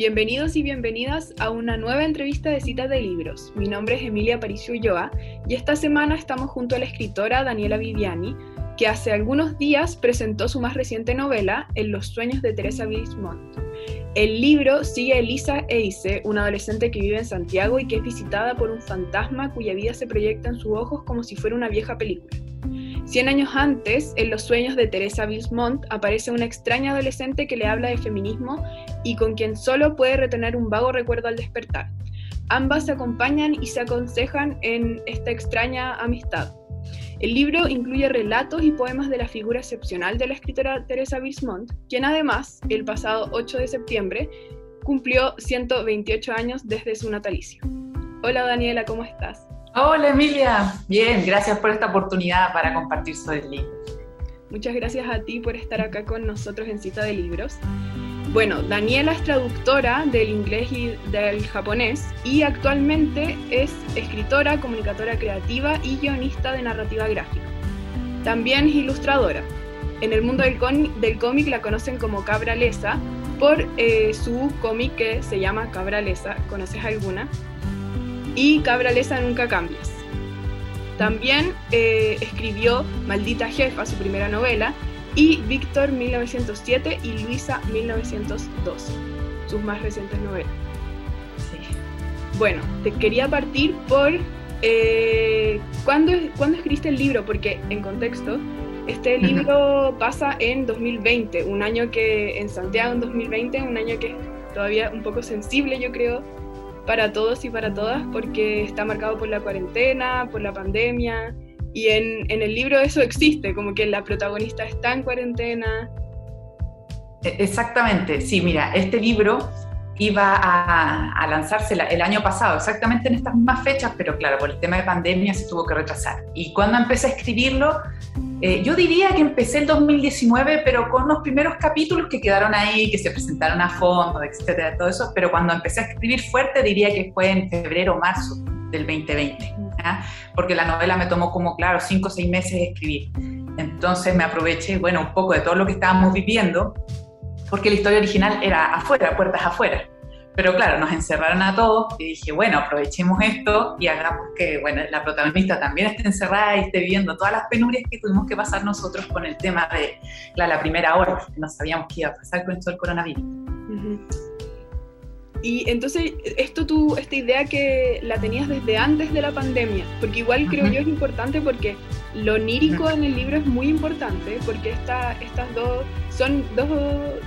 Bienvenidos y bienvenidas a una nueva entrevista de citas de libros. Mi nombre es Emilia Paricio Ulloa y esta semana estamos junto a la escritora Daniela Viviani, que hace algunos días presentó su más reciente novela, En los sueños de Teresa Bismont. El libro sigue a Elisa Eise, una adolescente que vive en Santiago y que es visitada por un fantasma cuya vida se proyecta en sus ojos como si fuera una vieja película. Cien años antes, en los sueños de Teresa Bismont, aparece una extraña adolescente que le habla de feminismo y con quien solo puede retener un vago recuerdo al despertar. Ambas se acompañan y se aconsejan en esta extraña amistad. El libro incluye relatos y poemas de la figura excepcional de la escritora Teresa Bismont, quien además, el pasado 8 de septiembre, cumplió 128 años desde su natalicio. Hola Daniela, ¿cómo estás? Hola Emilia, bien, gracias por esta oportunidad para compartir sobre el libro. Muchas gracias a ti por estar acá con nosotros en Cita de Libros. Bueno, Daniela es traductora del inglés y del japonés y actualmente es escritora, comunicadora creativa y guionista de narrativa gráfica. También es ilustradora. En el mundo del, cómic la conocen como Cabra Lesa por eh, su cómic que se llama Cabra Lesa. ¿Conoces alguna? y Cabralesa Nunca Cambies. También eh, escribió Maldita Jefa, su primera novela, y Víctor 1907 y Luisa 1902, sus más recientes novelas. Bueno, te quería partir por eh, ¿cuándo, ¿cuándo, escribiste el libro? Porque en contexto, este libro pasa en 2020, un año que en Santiago en 2020, un año que es todavía un poco sensible, yo creo, para todos y para todas porque está marcado por la cuarentena, por la pandemia. Y en, en el libro eso existe, como que la protagonista está en cuarentena. E, exactamente, sí, mira, este libro iba a, lanzarse el año pasado, exactamente en estas mismas fechas, pero claro, por el tema de pandemia se tuvo que retrasar. Y cuando empecé a escribirlo, eh, yo diría que empecé el 2019, pero con los primeros capítulos que quedaron ahí, que se presentaron a fondo, etcétera, todo eso, pero cuando empecé a escribir fuerte diría que fue en febrero o marzo del 2020, porque la novela me tomó como, claro, cinco o seis meses de escribir. Entonces me aproveché, bueno, un poco de todo lo que estábamos viviendo, porque la historia original era afuera, puertas afuera. Pero claro, nos encerraron a todos y dije, bueno, aprovechemos esto y hagamos que, bueno, la protagonista también esté encerrada y esté viviendo todas las penurias que tuvimos que pasar nosotros con el tema de la primera hora, que no sabíamos qué iba a pasar con esto del coronavirus. Y entonces, esto tú, esta idea que la tenías desde antes de la pandemia, porque igual creo yo es importante porque lo onírico en el libro es muy importante, porque esta, estas dos son dos,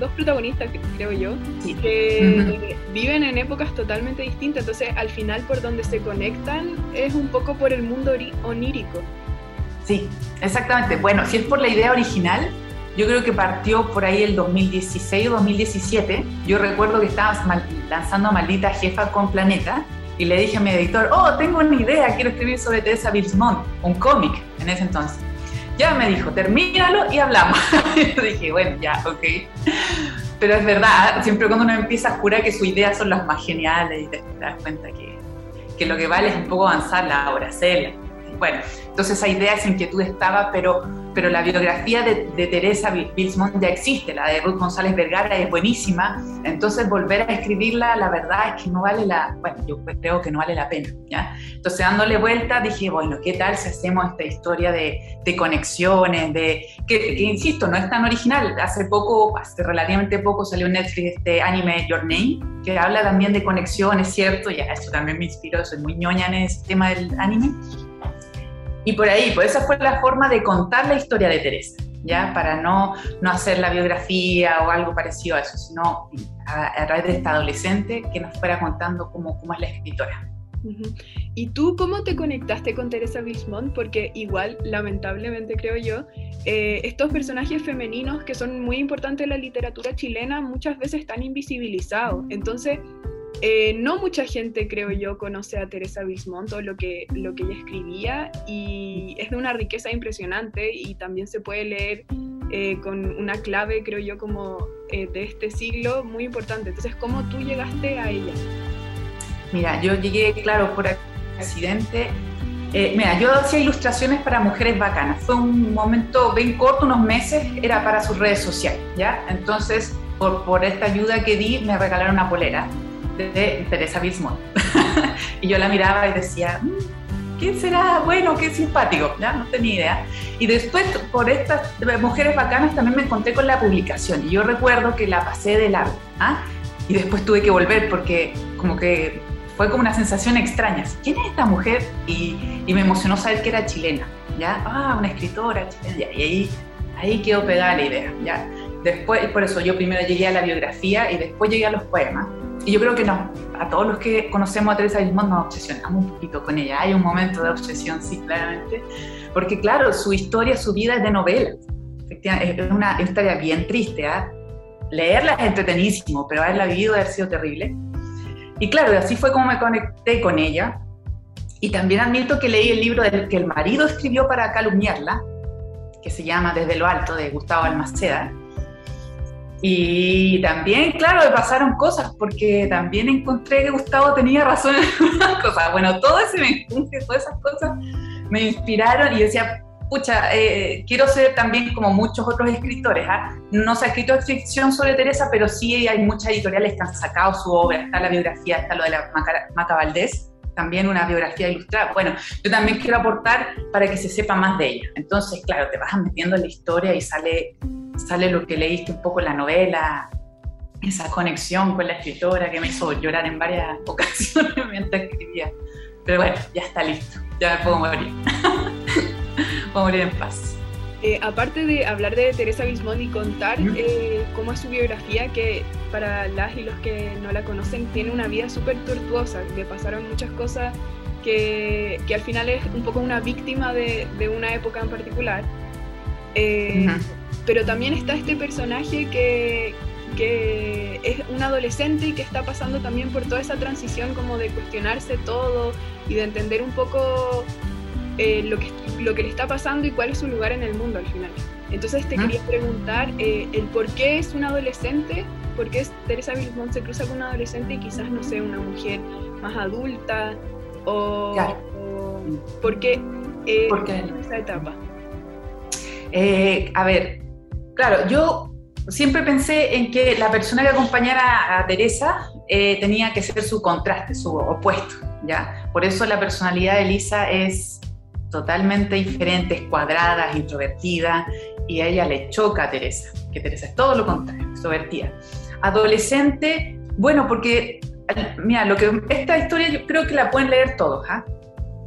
dos protagonistas, creo yo, que viven en épocas totalmente distintas, entonces al final por donde se conectan es un poco por el mundo onírico. Sí, exactamente. Bueno, si es por la idea original, yo creo que partió por ahí el 2016 o 2017. Yo recuerdo que estabas lanzando Maldita Jefa con Planeta y le dije a mi editor, oh, tengo una idea, quiero escribir sobre Teresa Bilsmont, un cómic en ese entonces. Ya me dijo, termínalo y hablamos. yo dije, bueno, ya, ok. Pero es verdad, siempre cuando uno empieza a jurar que sus ideas son las más geniales y te das cuenta que, que lo que vale es un poco avanzar la obra, hacerla. Bueno, entonces esa idea, esa inquietud estaba, pero pero la biografía de, Teresa Bilsmont ya existe, la de Ruth González Vergara es buenísima, entonces volver a escribirla, la verdad es que no vale la, bueno, yo creo que no vale la pena, ¿ya? Entonces dándole vuelta dije, bueno, ¿qué tal si hacemos esta historia de, de conexiones, de, que, insisto, no es tan original, hace poco, hace relativamente poco salió en Netflix este anime Your Name, que habla también de conexiones, ¿cierto? Ya, eso también me inspiró, soy muy ñoña en ese tema del anime. Y por ahí, pues esa fue la forma de contar la historia de Teresa, ¿ya? Para no, no hacer la biografía o algo parecido a eso, sino a, través de esta adolescente que nos fuera contando cómo, cómo es la escritora. ¿Y tú cómo te conectaste con Teresa Bismont? Porque igual, lamentablemente creo yo, eh, estos personajes femeninos que son muy importantes en la literatura chilena muchas veces están invisibilizados. Entonces, eh, no mucha gente, creo yo, conoce a Teresa Bismont o lo que, lo que ella escribía y es de una riqueza impresionante y también se puede leer eh, con una clave, creo yo, como eh, de este siglo muy importante. Entonces, ¿cómo tú llegaste a ella? Mira, yo llegué, claro, por accidente. mira, yo hacía ilustraciones para mujeres bacanas. Fue un momento bien corto, unos meses, era para sus redes sociales, ¿ya? Entonces por, por esta ayuda que di, me regalaron una polera de Teresa Bismont. y yo la miraba y decía, mm, ¿quién será bueno? Qué simpático, ¿ya? No tenía idea. Y después, por estas mujeres bacanas, también me encontré con la publicación. Y yo recuerdo que la pasé de largo, ¿ah? Y después tuve que volver porque como que fue como una sensación extraña. ¿Quién es esta mujer? Y, y me emocionó saber que era chilena, ¿ya? Ah, una escritora chilena. Y ahí, ahí quedó pegada la idea, ¿ya? Después, por eso yo primero llegué a la biografía y después llegué a los poemas. Y yo creo que no, a todos los que conocemos a Teresa Bismont nos obsesionamos un poquito con ella. Hay un momento de obsesión, sí, claramente. Porque claro, su historia, su vida es de novela. Es una historia bien triste. ¿eh? Leerla es entretenísimo, pero haberla vivido debe haber sido terrible. Y claro, así fue como me conecté con ella. Y también admito que leí el libro del que el marido escribió para calumniarla, que se llama Desde lo Alto, de Gustavo Almaceda y también, claro, me pasaron cosas, porque también encontré que Gustavo tenía razón en algunas cosas. Bueno, todo ese menjunje, todas esas cosas me inspiraron y decía, pucha, eh, quiero ser también como muchos otros escritores. ¿ah? No se ha escrito ficción sobre Teresa, pero sí hay muchas editoriales que han sacado su obra. Está la biografía, está lo de la Maca Valdés, también una biografía ilustrada. Bueno, yo también quiero aportar para que se sepa más de ella. Entonces, claro, te vas metiendo en la historia y sale sale lo que leíste un poco en la novela, esa conexión con la escritora que me hizo llorar en varias ocasiones mientras escribía. Pero bueno, ya está listo, ya me puedo morir. puedo morir en paz. Eh, aparte de hablar de Teresa Bismont y contar eh, cómo es su biografía, que para las y los que no la conocen tiene una vida súper tortuosa, le pasaron muchas cosas que, que, al final es un poco una víctima de, de una época en particular. Eh, pero también está este personaje que, que es un adolescente y que está pasando también por toda esa transición como de cuestionarse todo y de entender un poco eh, lo, que, lo que le está pasando y cuál es su lugar en el mundo al final. Entonces te quería preguntar eh, el por qué es un adolescente, por qué Teresa Vilmont se cruza con un adolescente y quizás no sea una mujer más adulta o, por qué eh, esa etapa. Eh, a ver, Claro, yo siempre pensé en que la persona que acompañara a Teresa eh, tenía que ser su contraste, su opuesto, ¿ya? Por eso la personalidad de Elisa es totalmente diferente, es cuadrada, es introvertida, y a ella le choca a Teresa, que Teresa es todo lo contrario, extrovertida. Adolescente, bueno, porque, mira, lo que esta historia yo creo que la pueden leer todos, ¿ah?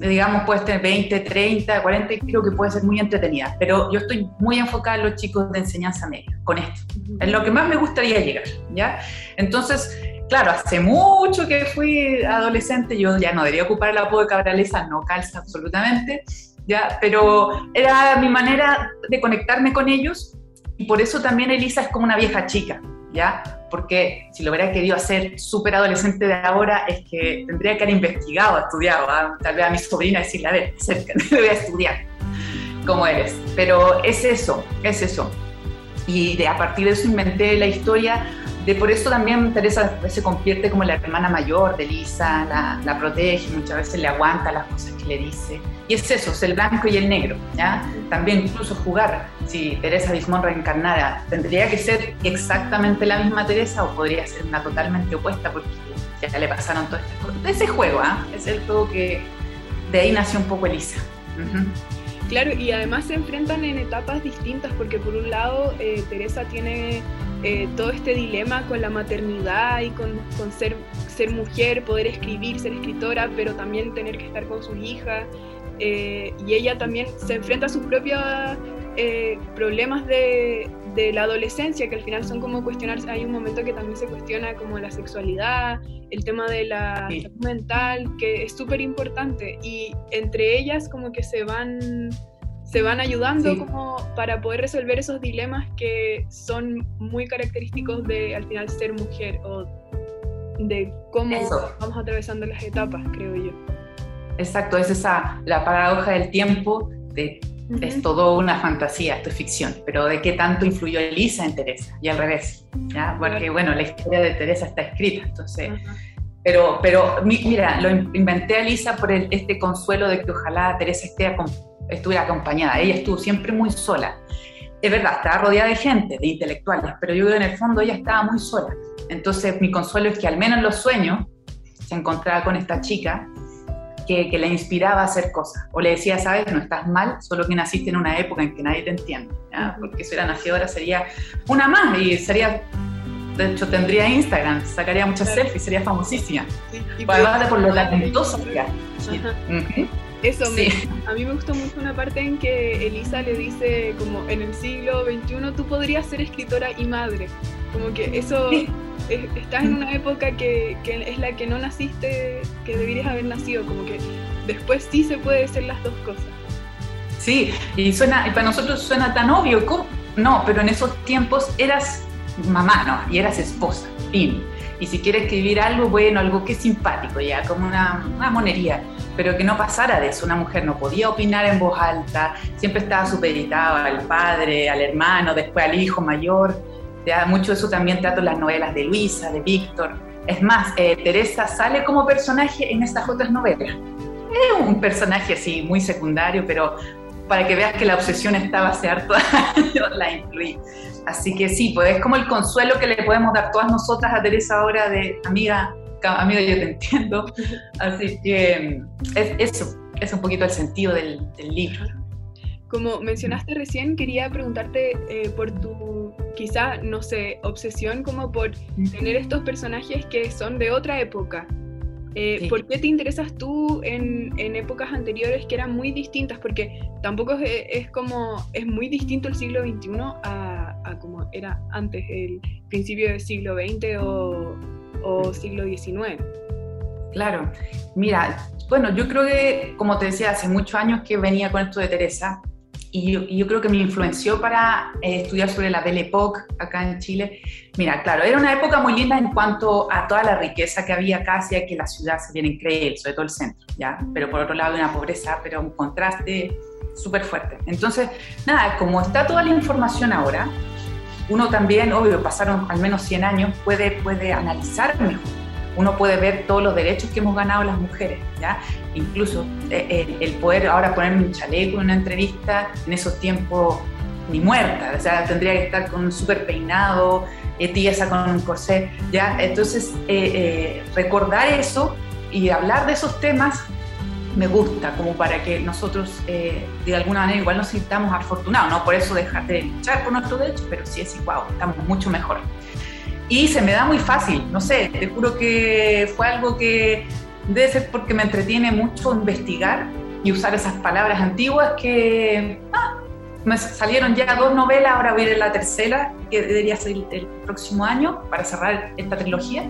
Digamos, puede tener 20, 30, 40, y creo que puede ser muy entretenida. Pero yo estoy muy enfocada en los chicos de enseñanza media, con esto. Es lo que más me gustaría llegar, ¿ya? Entonces, claro, hace mucho que fui adolescente, yo ya no debería ocupar el apodo de cabraleza, no calza absolutamente, ¿ya? Pero era mi manera de conectarme con ellos y por eso también Elisa es como una vieja chica, ¿ya? Porque si lo hubiera querido hacer súper adolescente de ahora, es que tendría que haber investigado, estudiado, tal vez a mi sobrina decirle, a ver, le voy a estudiar cómo eres. Pero es eso, es eso. Y de, a partir de eso inventé la historia de por eso también Teresa se convierte como la hermana mayor de Lisa, la, la, protege, muchas veces le aguanta las cosas que le dice. Y es eso, es el blanco y el negro. ¿ya? También incluso jugar, si Teresa Bismón reencarnara, tendría que ser exactamente la misma Teresa o podría ser una totalmente opuesta porque ya le pasaron todas estas cosas. Ese juego, ¿ah? es el juego que de ahí nació un poco Elisa. Claro, y además se enfrentan en etapas distintas porque por un lado eh, Teresa tiene eh, todo este dilema con la maternidad y con, con, ser, ser mujer, poder escribir, ser escritora, pero también tener que estar con su hija. Eh, y ella también se enfrenta a sus propios eh, problemas de, de, la adolescencia, que al final son como cuestionarse. Hay un momento que también se cuestiona como la sexualidad, el tema de la salud mental, que es súper importante. Y entre ellas como que se van se van ayudando como para poder resolver esos dilemas que son muy característicos de al final ser mujer o de cómo vamos atravesando las etapas, creo yo. Exacto, es esa la paradoja del tiempo de es todo una fantasía, esto es ficción, pero de qué tanto influyó Elisa en Teresa y al revés, ¿ya? porque bueno, la historia de Teresa está escrita, entonces, pero, pero mira, lo inventé a Elisa por este consuelo de que ojalá Teresa esté acompañada estuviera acompañada. Ella estuvo siempre muy sola. es verdad, estaba rodeada de gente, de intelectuales, pero yo creo que en el fondo ella estaba muy sola. Entonces mi consuelo es que al menos en los sueños se encontraba con esta chica que, que, le inspiraba a hacer cosas. O le decía, sabes, no estás mal, solo que naciste en una época en que nadie te entiende. Porque si era nacida sería una más y sería, de hecho tendría Instagram, sacaría muchas selfies, sería famosísima. Sí, y por, por lo talentosa que eso, a mí me gustó mucho una parte en que Elisa le dice, como en el siglo XXI tú podrías ser escritora y madre. Como que eso, estás en una época que, que, es la que no naciste, que deberías haber nacido. Como que después sí se puede ser las dos cosas. Sí, y suena, y para nosotros suena tan obvio. No, pero en esos tiempos eras mamá, ¿no? Y eras esposa, fin. Y si quieres escribir algo bueno, algo que es simpático, ya, como una, una monería pero que no pasara de eso. Una mujer no podía opinar en voz alta, siempre estaba supeditada al padre, al hermano, después al hijo mayor. Mucho de eso también trato en las novelas de Luisa, de Víctor. Es más, eh, Teresa sale como personaje en estas otras novelas. Es un personaje así, muy secundario, pero para que veas que la obsesión estaba hace harto la incluí. Así que sí, pues es como el consuelo que le podemos dar todas nosotras a Teresa ahora de, amiga, amigo, yo te entiendo. Así que es, eso, es un poquito el sentido del, libro. Como mencionaste recién, quería preguntarte eh, por tu, quizá, no sé, obsesión como por tener estos personajes que son de otra época. Eh, ¿Por qué te interesas tú en, en, épocas anteriores que eran muy distintas? Porque tampoco es, es, como, es muy distinto el siglo XXI a, a como era antes, el principio del siglo XX o, o siglo XIX. Claro, mira, bueno, yo creo que, como te decía, hace muchos años que venía con esto de Teresa y yo, creo que me influenció para eh, estudiar sobre la Belle Époque acá en Chile. Mira, claro, era una época muy linda en cuanto a toda la riqueza que había acá, hacía que la ciudad se viera increíble, sobre todo el centro, ¿ya? Pero por otro lado, una pobreza, pero un contraste súper fuerte. Entonces, nada, como está toda la información ahora, uno también, obvio, pasaron al menos 100 años, puede, puede analizar mejor. Uno puede ver todos los derechos que hemos ganado las mujeres, ¿ya? Incluso eh, el, poder ahora ponerme un chaleco en una entrevista, en esos tiempos ni muerta, o sea, tendría que estar con un súper peinado, eh, tiesa con un corsé, ¿ya? Entonces, eh, recordar eso y hablar de esos temas me gusta, como para que nosotros eh, de alguna manera igual nos sintamos afortunados, no por eso dejar de luchar por nuestro derecho, pero sí es igual, estamos mucho mejor. Y se me da muy fácil, no sé, te juro que fue algo que debe ser porque me entretiene mucho investigar y usar esas palabras antiguas que ah, me salieron ya dos novelas, ahora voy a ir la tercera, que debería ser el próximo año para cerrar esta trilogía.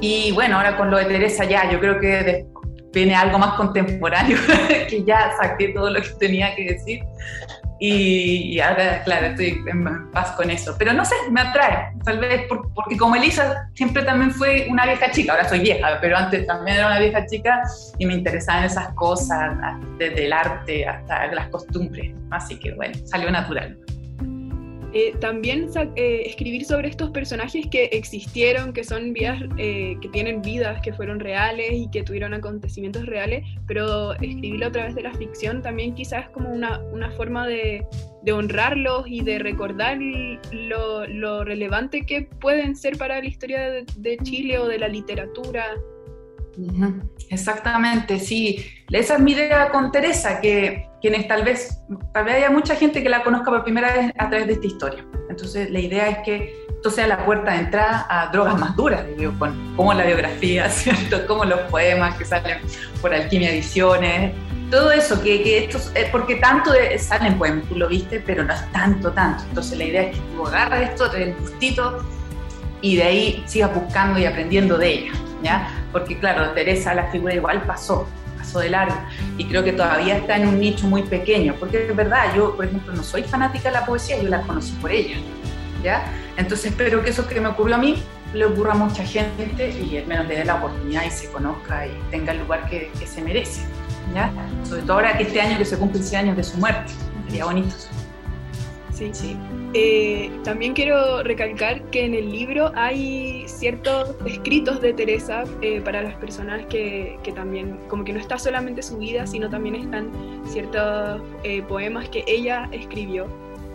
Y bueno, ahora con lo de Teresa ya, yo creo que viene algo más contemporáneo, que ya saqué todo lo que tenía que decir. Y, ahora, claro, estoy en paz con eso. Pero no sé, me atrae, tal vez porque como Elisa siempre también fue una vieja chica, ahora soy vieja, pero antes también era una vieja chica y me interesaban esas cosas, desde el arte hasta las costumbres. Así que bueno, salió natural. Eh, también eh, escribir sobre estos personajes que existieron, que son vidas, eh, que tienen vidas que fueron reales y que tuvieron acontecimientos reales, pero escribirlo a través de la ficción también quizás es como una, una forma de, honrarlos y de recordar lo, lo, relevante que pueden ser para la historia de Chile o de la literatura. Exactamente, sí. Esa es mi idea con Teresa, que quienes tal vez, tal vez haya mucha gente que la conozca por primera vez a través de esta historia. Entonces, la idea es que esto sea la puerta de entrada a drogas más duras, digo, como la biografía, ¿cierto? Como los poemas que salen por Alquimia Ediciones, todo eso, que, que esto, eh, porque tanto salen poemas, tú lo viste, pero no es tanto, tanto. Entonces, la idea es que tú agarras esto, el gustito, y de ahí sigas buscando y aprendiendo de ella, ¿ya? Porque claro, Teresa, la figura igual pasó, pasó de largo, y creo que todavía está en un nicho muy pequeño, porque es verdad, yo, por ejemplo, no soy fanática de la poesía, yo la conocí por ella, ¿ya? Entonces espero que eso que me ocurrió a mí le ocurra a mucha gente y al menos le dé la oportunidad y se conozca y tenga el lugar que, que se merece, ¿ya? Sobre todo ahora que este año que se cumplen 100 años de su muerte, sería bonito. Sí, sí. Eh, también quiero recalcar que en el libro hay ciertos escritos de Teresa eh, para las personas que, que, también, como que no está solamente su vida, sino también están ciertos eh, poemas que ella escribió.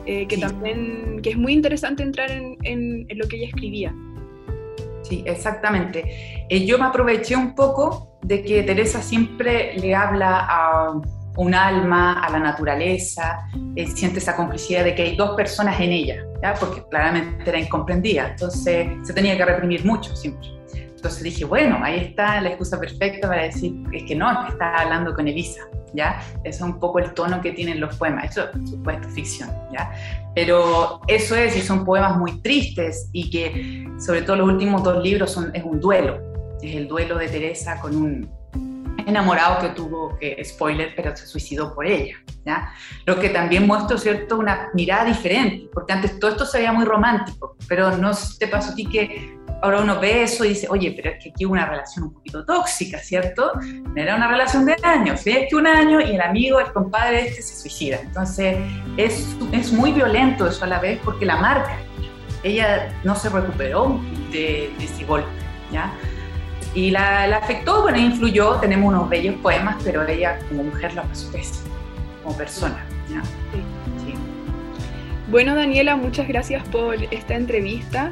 eh, que también que es muy interesante entrar en, en, lo que ella escribía. Sí, exactamente. Eh, yo me aproveché un poco de que Teresa siempre le habla a un alma, a la naturaleza, eh, siente esa complicidad de que hay dos personas en ella, porque claramente era incomprendida, entonces se tenía que reprimir mucho siempre. Entonces dije, bueno, ahí está la excusa perfecta para decir, es que no, que está hablando con Elisa, ¿ya? Es un poco el tono que tienen los poemas, eso por supuesto ficción, ¿ya? Pero eso es, y son poemas muy tristes y que sobre todo los últimos dos libros son, es un duelo, es el duelo de Teresa con un enamorado que tuvo, que spoiler, pero se suicidó por ella, ¿ya? Lo que también muestra, ¿cierto?, una mirada diferente, porque antes todo esto se veía muy romántico, pero no te pasó a ti que ahora uno ve eso y dice, oye, pero es que aquí hubo una relación un poquito tóxica, ¿cierto? Era una relación de años, es que un año y el amigo, el compadre este se suicida. Entonces, es, es muy violento eso a la vez porque la marca, ella no se recuperó de, de ese golpe, ¿ya? Y la, la, afectó, bueno, influyó, tenemos unos bellos poemas, pero ella como mujer la pasó pésimo, como persona. Sí. Bueno, Daniela, muchas gracias por esta entrevista.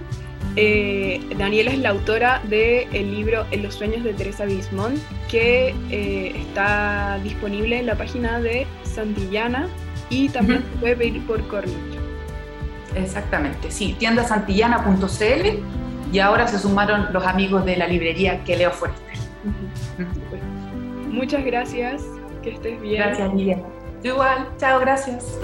Eh, Daniela es la autora del libro En los sueños de Teresa Bismont, que eh, está disponible en la página de Santillana y también se puede pedir por correo. Exactamente, sí, tiendasantillana.cl y ahora se sumaron los amigos de la librería que leo fuerte. Muchas gracias, que estés bien. Gracias, Miriam. Igual, chao, gracias.